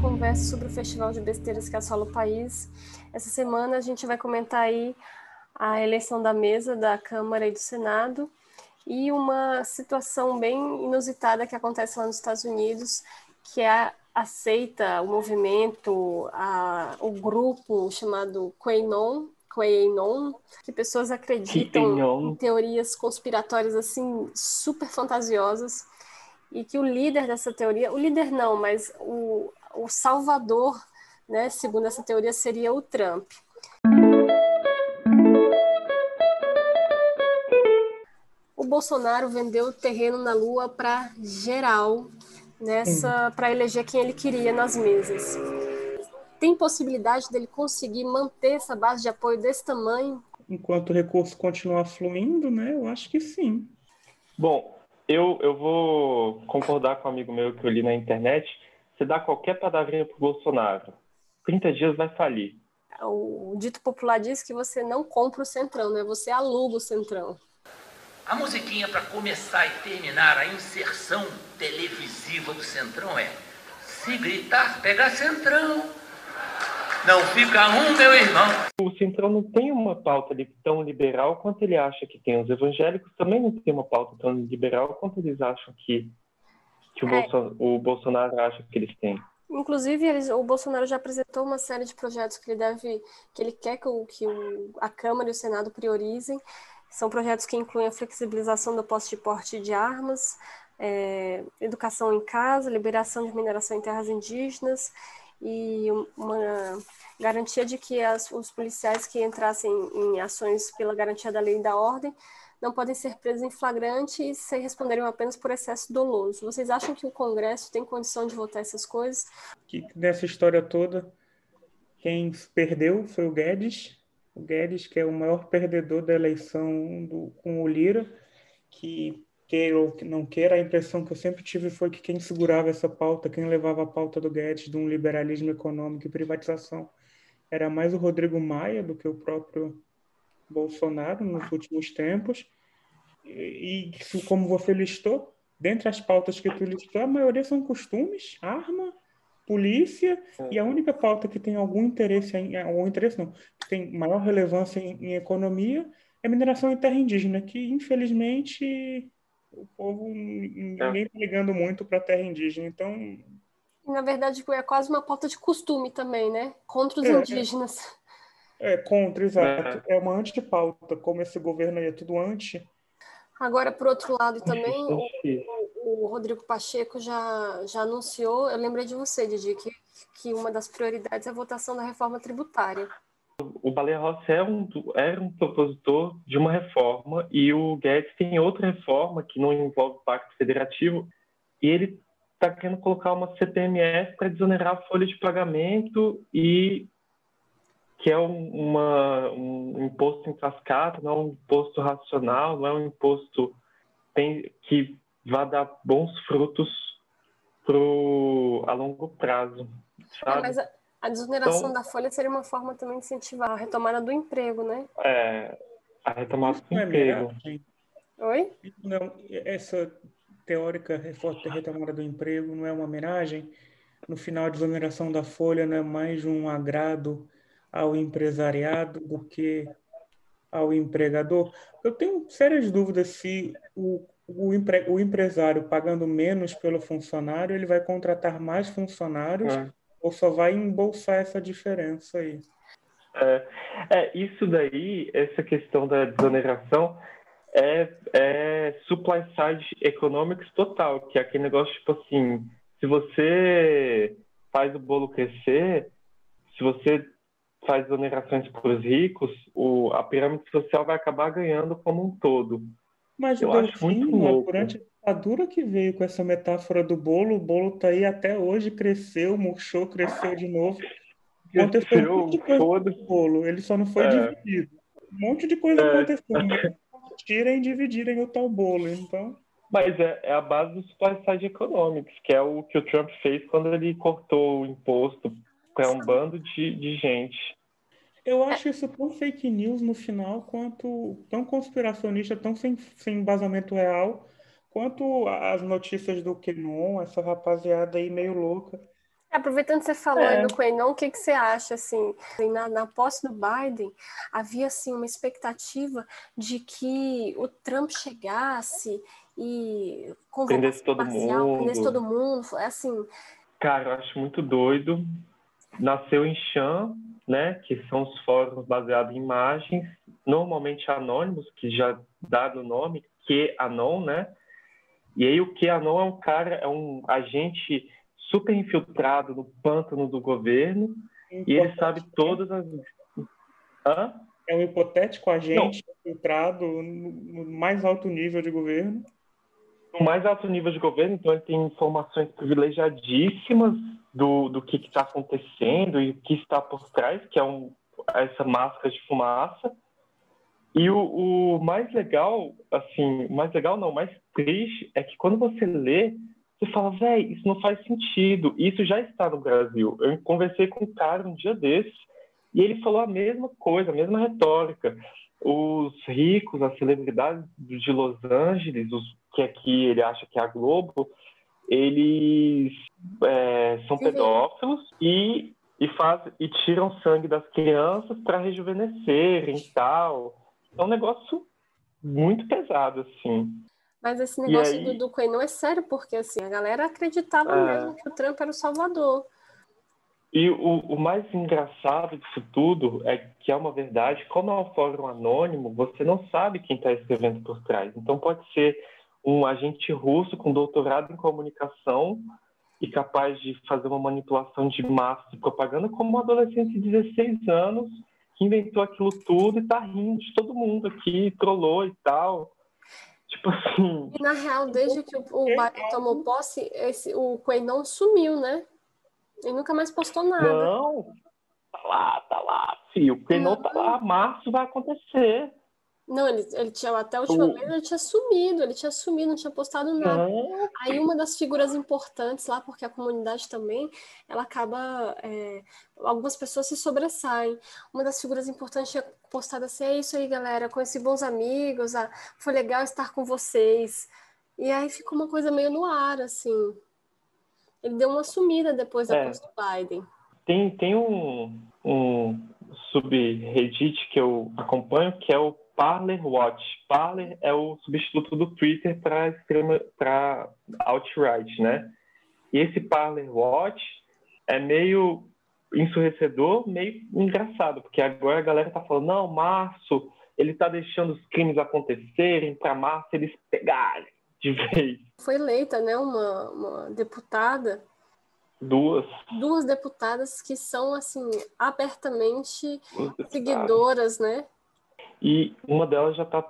conversa sobre o festival de besteiras que assola o país. Essa semana a gente vai comentar aí a eleição da mesa da Câmara e do Senado e uma situação bem inusitada que acontece lá nos Estados Unidos, que é aceita o movimento, a, o grupo chamado QAnon, QAnon, que pessoas acreditam em teorias conspiratórias assim super fantasiosas e que o líder dessa teoria, o líder não, mas o, o salvador, né, segundo essa teoria, seria o Trump. O Bolsonaro vendeu o terreno na Lua para geral nessa para eleger quem ele queria nas mesas. Tem possibilidade dele conseguir manter essa base de apoio desse tamanho? Enquanto o recurso continuar fluindo, né? Eu acho que sim. Bom, eu, eu vou concordar com um amigo meu que eu li na internet. Você dá qualquer palavrinha para o Bolsonaro, 30 dias vai falir. O dito popular diz que você não compra o Centrão, né? Você aluga o Centrão. A musiquinha para começar e terminar a inserção televisiva do Centrão é: se gritar, pega Centrão. Não fica um, meu irmão. O Centrão não tem uma pauta tão liberal quanto ele acha que tem. Os evangélicos também não têm uma pauta tão liberal quanto eles acham que, que o, é. Bolson, o Bolsonaro acha que eles têm. Inclusive, eles, o Bolsonaro já apresentou uma série de projetos que ele deve, que ele quer que, o, que o, a Câmara e o Senado priorizem. São projetos que incluem a flexibilização do posse de porte de armas, é, educação em casa, liberação de mineração em terras indígenas e uma garantia de que as, os policiais que entrassem em ações pela garantia da lei e da ordem não podem ser presos em flagrante se responderiam apenas por excesso doloso. Vocês acham que o Congresso tem condição de votar essas coisas? Que nessa história toda, quem perdeu foi o Guedes. O Guedes, que é o maior perdedor da eleição do, com o Lira, que queira ou que não queira, a impressão que eu sempre tive foi que quem segurava essa pauta, quem levava a pauta do Guedes de um liberalismo econômico e privatização, era mais o Rodrigo Maia do que o próprio Bolsonaro nos últimos tempos. E, e como você listou, dentre as pautas que tu listou, a maioria são costumes, arma, polícia, e a única pauta que tem algum interesse, em, algum interesse não, que tem maior relevância em, em economia é mineração em terra indígena, que infelizmente o povo ninguém está ligando muito para a terra indígena. Então. Na verdade, é quase uma pauta de costume também, né? Contra os é, é. indígenas. É, é, contra, exato. É. é uma antipauta, como esse governo aí é tudo anti. Agora, por outro lado, também, o, o, Rodrigo Pacheco já, já anunciou, eu lembrei de você, Didi, que, que uma das prioridades é a votação da reforma tributária o Baleia Rossi é um, era um propositor de uma reforma e o Guedes tem outra reforma que não envolve o Pacto Federativo e ele está querendo colocar uma CPMF para desonerar a folha de pagamento e que é um, uma, um imposto em cascata, não é um imposto racional, não é um imposto que vai dar bons frutos pro, a longo prazo. É, mas a a desoneração então, da folha seria uma forma também de incentivar a retomada do emprego, né? É, a retomada do é emprego. Oi? Não, essa teórica retomada do emprego não é uma homenagem? No final, a desoneração da folha não é mais um agrado ao empresariado do que ao empregador? Eu tenho sérias dúvidas se o, o, empre, o empresário pagando menos pelo funcionário, ele vai contratar mais funcionários é ou só vai embolsar essa diferença aí? É, é, isso daí, essa questão da desoneração, é, é supply side economics total, que é aquele negócio tipo assim, se você faz o bolo crescer, se você faz exonerações para os ricos, o, a pirâmide social vai acabar ganhando como um todo. Mas eu acho muito né, louco. durante a dura que veio com essa metáfora do bolo, o bolo tá aí até hoje, cresceu, murchou, cresceu de novo. Aconteceu um monte de coisa com o bolo, ele só não foi é. dividido. Um monte de coisa é. aconteceu. Tirem e dividirem o tal bolo, então... Mas é, é a base do supply side economics, que é o que o Trump fez quando ele cortou o imposto para um bando de, de gente. Eu acho isso tão fake news no final, quanto tão conspiracionista, tão sem, sem embasamento real, Quanto às notícias do Kenon, essa rapaziada aí meio louca, Aproveitando que você falou é. aí do Quenon, o que, que você acha, assim, na, na posse do Biden, havia, assim, uma expectativa de que o Trump chegasse e convocasse todo parcial, mundo. todo mundo, assim... Cara, eu acho muito doido. Nasceu em Chan, né, que são os fóruns baseados em imagens, normalmente anônimos, que já dá no nome, QAnon, né? E aí o QAnon é um cara, é um agente super infiltrado no pântano do governo e ele sabe todas as. Hã? É um hipotético agente Não. infiltrado no mais alto nível de governo. No mais alto nível de governo, então ele tem informações privilegiadíssimas do, do que está acontecendo e o que está por trás, que é um, essa máscara de fumaça. E o, o mais legal, assim, mais legal não, mais triste é que quando você lê, você fala, velho, isso não faz sentido. Isso já está no Brasil. Eu conversei com um cara um dia desses e ele falou a mesma coisa, a mesma retórica. Os ricos, as celebridades de Los Angeles, os que aqui ele acha que é a Globo, eles é, são pedófilos e e, faz, e tiram sangue das crianças para rejuvenescerem e tal. É um negócio muito pesado, assim. Mas esse negócio aí... do, do não é sério, porque assim, a galera acreditava é... mesmo que o Trump era o salvador. E o, o, mais engraçado disso tudo é que é uma verdade, como é um fórum anônimo, você não sabe quem está escrevendo por trás. Então pode ser um agente russo com doutorado em comunicação e capaz de fazer uma manipulação de massa de propaganda, como um adolescente de 16 anos que inventou aquilo tudo e está rindo de todo mundo aqui, trollou e tal. Tipo assim. E na real, desde que o, o Biden tomou posse, esse, o Quenon sumiu, né? Ele nunca mais postou nada. Não, tá lá, tá lá, filho. O Quenon tá lá, março vai acontecer. Não, ele, ele tinha, até a última vez ele tinha sumido, ele tinha sumido, não tinha postado nada. Aí uma das figuras importantes lá, porque a comunidade também, ela acaba. É, algumas pessoas se sobressaem. Uma das figuras importantes tinha postado assim: é isso aí, galera, conheci bons amigos, ah, foi legal estar com vocês. E aí ficou uma coisa meio no ar, assim. Ele deu uma sumida depois da é. do Biden. Tem, tem um, um subreddit que eu acompanho, que é o Parler Watch. Parler é o substituto do Twitter para alt-right, né? E esse Parler Watch é meio ensurrecedor, meio engraçado, porque agora a galera tá falando, não, março, ele tá deixando os crimes acontecerem para março eles pegarem de vez. Foi eleita, né, uma, uma deputada Duas. Duas deputadas que são, assim, abertamente seguidoras, né? E uma delas já está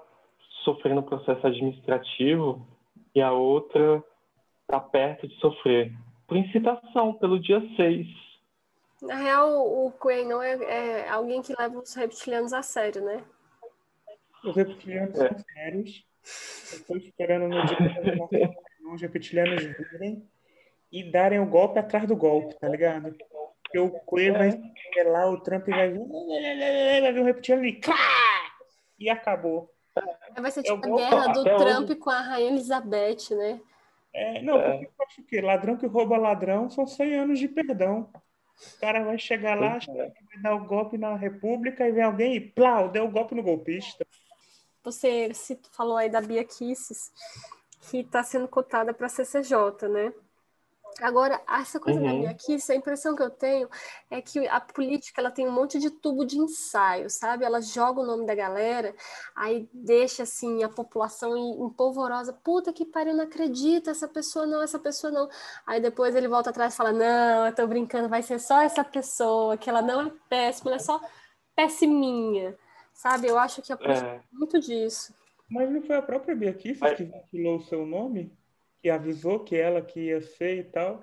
sofrendo processo administrativo e a outra está perto de sofrer por incitação pelo dia 6. Na real, o Quenon é, é alguém que leva os reptilianos a sério, né? Os reptilianos é. são sérios. Eu estou esperando no dia que os reptilianos virem e darem o golpe atrás do golpe, tá ligado? Porque o Queen vai é. lá, o Trump vai vir, vai vir um reptiliano e e acabou. Vai ser tipo a guerra do Trump com a Rainha Elizabeth, né? É, não, porque eu acho que ladrão que rouba ladrão são 100 anos de perdão. O cara vai chegar lá, é. vai dar o golpe na República e vem alguém e plau, deu o golpe no golpista. Você falou aí da Bia Kisses, que está sendo cotada para a CCJ, né? Agora, essa coisa uhum. da minha aqui, a impressão que eu tenho é que a política ela tem um monte de tubo de ensaio, sabe? Ela joga o nome da galera, aí deixa assim a população empolvorosa. Puta que pariu, não acredito, essa pessoa não, essa pessoa não. Aí depois ele volta atrás e fala: Não, eu tô brincando, vai ser só essa pessoa, que ela não é péssima, ela é só péssiminha. Sabe? Eu acho que a política é muito disso. Mas não foi a própria Bia que ventilou o seu nome? Que avisou que ela que ia ser e tal,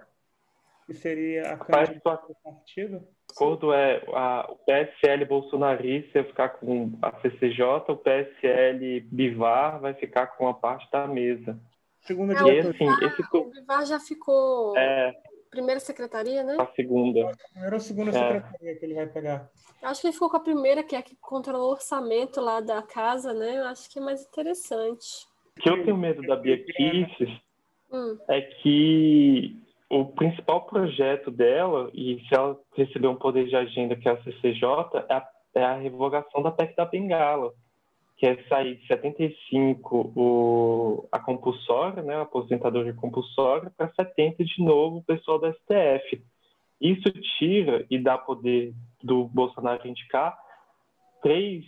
que seria a candidata do partido? O acordo é a, o PSL bolsonarista vai ficar com a CCJ, o PSL Bivar vai ficar com a parte da mesa. Segunda é, e, assim, esse... O Bivar já ficou é, primeira secretaria, né? A segunda. Era a segunda é. secretaria que ele vai pegar. Eu acho que ele ficou com a primeira, que é a que controla o orçamento lá da casa, né? Eu acho que é mais interessante. O que eu tenho medo da Bia Kisses hum. é que o principal projeto dela, e se ela receber um poder de agenda que é a CCJ, é a, é a revogação da PEC da Bengala, que é sair de 75 o, a compulsória, né, a aposentadoria compulsória, para 70 de novo o pessoal da STF. Isso tira e dá poder do Bolsonaro indicar três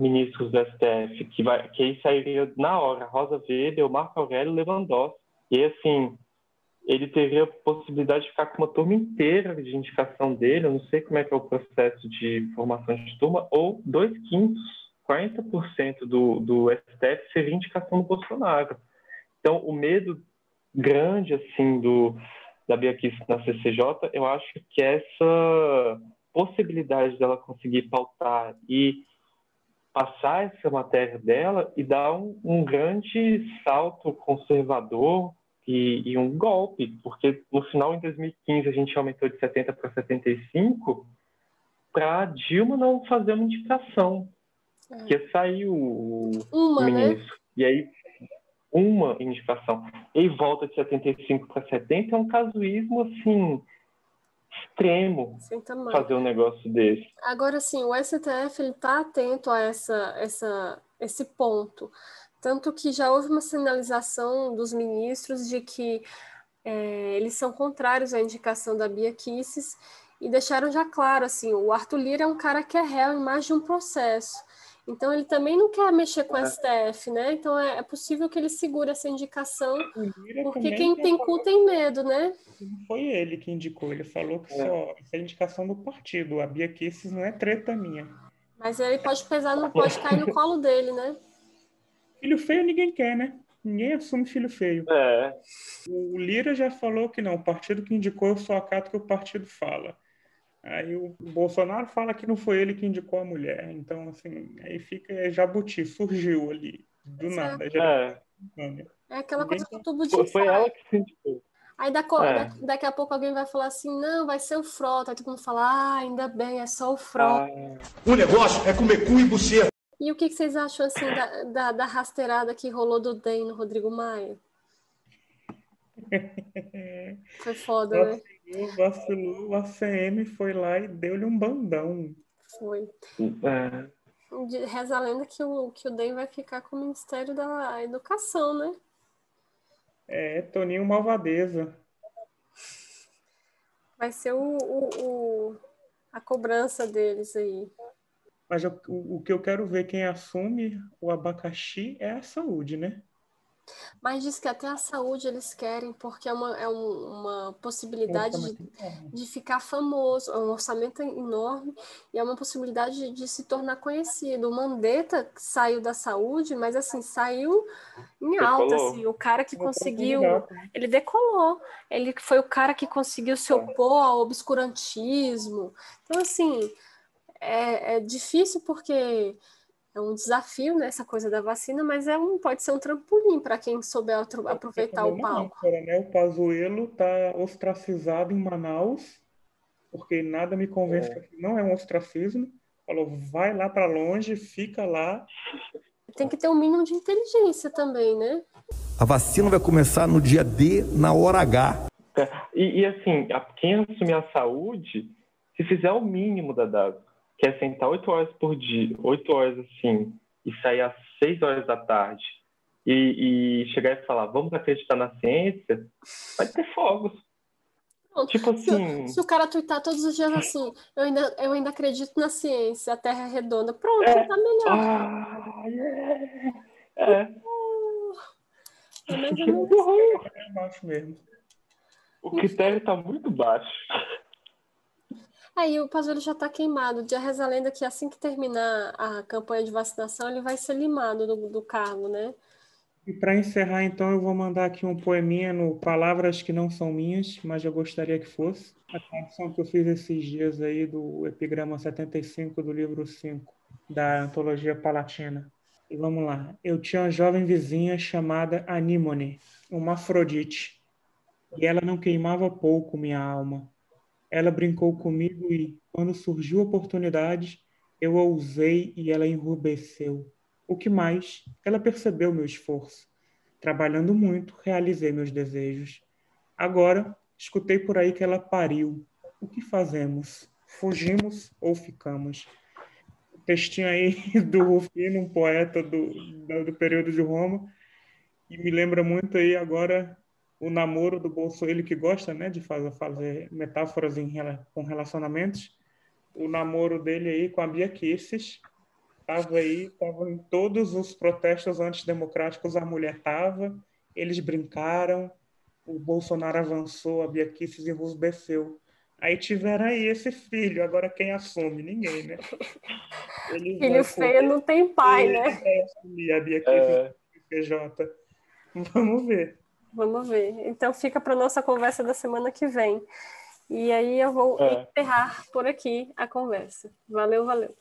ministros do STF, que, vai, que aí sairia na hora, Rosa Weber, Marco Aurélio Lewandowski. E assim, ele teria a possibilidade de ficar com uma turma inteira de indicação dele, eu não sei como é que é o processo de formação de turma, ou dois quintos, 40% do, do STF seria indicação do Bolsonaro. Então, o medo grande, assim, do, da Bia na CCJ, eu acho que essa possibilidade dela conseguir pautar e passar essa matéria dela e dar um, um grande salto conservador e, e, um golpe, porque no final, em 2015, a gente aumentou de 70 para 75 para Dilma não fazer uma indicação, é. que saiu o, uma, né? ministro. Né? E aí, uma indicação. E volta de 75 para 70 é um casuísmo, assim, extremo fazer um negócio desse. Agora, sim, o STF está atento a essa, essa, esse ponto. Tanto que já houve uma sinalização dos ministros de que é, eles são contrários à indicação da Bia Kisses e deixaram já claro, assim, o Arthur Lira é um cara que é réu em mais de um processo. Então ele também não quer mexer com o STF, né? Então é, é, possível que ele segure essa indicação, porque quem tem cu tem medo, né? Foi ele que indicou, ele falou que é. só essa é indicação do partido, a Bia Kisses não é treta minha. Mas ele pode pesar, não pode cair no colo dele, né? Filho feio ninguém quer, né? Ninguém assume filho feio. É. O Lira já falou que não, o partido que indicou eu só acato que o partido fala. Aí o Bolsonaro fala que não foi ele que indicou a mulher. Então, assim, aí fica Jabuti, surgiu ali, do Exato. nada. Já é. é aquela coisa que tubo de Foi ela que se indicou. Aí daqui, é. daqui a pouco alguém vai falar assim, não, vai ser o Frota. Aí todo mundo fala, ah, ainda bem, é só o Frota. Ah. O negócio é comer cu e buceta. E o que, vocês acham assim da, da, da, rasteirada que rolou do DEM no Rodrigo Maia? Foi foda, né? Vacilou, né? Vacilou, o ACM foi lá e deu-lhe um bandão. Foi. É. Reza a lenda que o, que o DEM vai ficar com o Ministério da Educação, né? É, Toninho Malvadeza. Vai ser o, o, o a cobrança deles aí. Mas eu, o, o que eu quero ver quem assume o abacaxi é a saúde, né? Mas diz que até a saúde eles querem, porque é uma, é um, uma possibilidade de, de ficar famoso, é um orçamento enorme e é uma possibilidade de, de, se tornar conhecido. O Mandetta saiu da saúde, mas assim, saiu em alta, assim, o cara que conseguiu, ele decolou, ele foi o cara que conseguiu se opor ao obscurantismo. Então, assim, é, é difícil porque é um desafio, né, essa coisa da vacina, mas é um, pode ser um trampolim para quem souber aproveitar o palco. Né? O Pazuello está ostracizado em Manaus, porque nada me convence é. que não é um ostracismo. Falou, vai lá para longe, fica lá. Tem que ter um mínimo de inteligência também, né? A vacina vai começar no dia D, na hora H. É, e, e assim, quem assumir a saúde, se fizer o mínimo da data, que é sentar oito horas por dia, oito horas assim, e sair às seis horas da tarde, e, e, chegar e falar, vamos acreditar na ciência, vai ter fogos. Tipo assim. Se, se, o cara twittar todos os dias assim, eu ainda, eu ainda acredito na ciência, a Terra é redonda, pronto, é. tá melhor. Ah, yeah. É. Uh, é mais ou menos assim. É baixo mesmo. O critério tá muito baixo. Aí o Pazuello já está queimado. Já reza a lenda que assim que terminar a campanha de vacinação, ele vai ser limado do, do cargo, né? E para encerrar, então, eu vou mandar aqui um poeminha no Palavras que não são minhas, mas eu gostaria que fosse. A tradução que eu fiz esses dias aí do epigrama 75 do livro 5 da antologia palatina. E vamos lá. Eu tinha uma jovem vizinha chamada Anímone, uma Afrodite, e ela não queimava pouco minha alma ela brincou comigo e, quando surgiu a oportunidade, eu a usei e ela enrubesceu. O que mais? Ela percebeu meu esforço. Trabalhando muito, realizei meus desejos. Agora, escutei por aí que ela pariu. O que fazemos? Fugimos ou ficamos? Textinho aí do Rufino, um poeta do, do período de Roma, e me lembra muito aí agora o namoro do Bolsonaro, ele que gosta né, de fazer, fazer metáforas em, com relacionamentos, o namoro dele aí com a Bia Kisses, estava aí, estava em todos os protestos antidemocráticos, a mulher estava, eles brincaram, o Bolsonaro avançou, a Bia Kisses enrusbeceu. Aí tiveram aí esse filho, agora quem assume? Ninguém, né? Ele filho feio não tem pai, né? Assumir a Bia Kisses é... PJ. Vamos ver. Vamos ver. Então fica para nossa conversa da semana que vem. E aí eu vou é. encerrar por aqui a conversa. Valeu, valeu.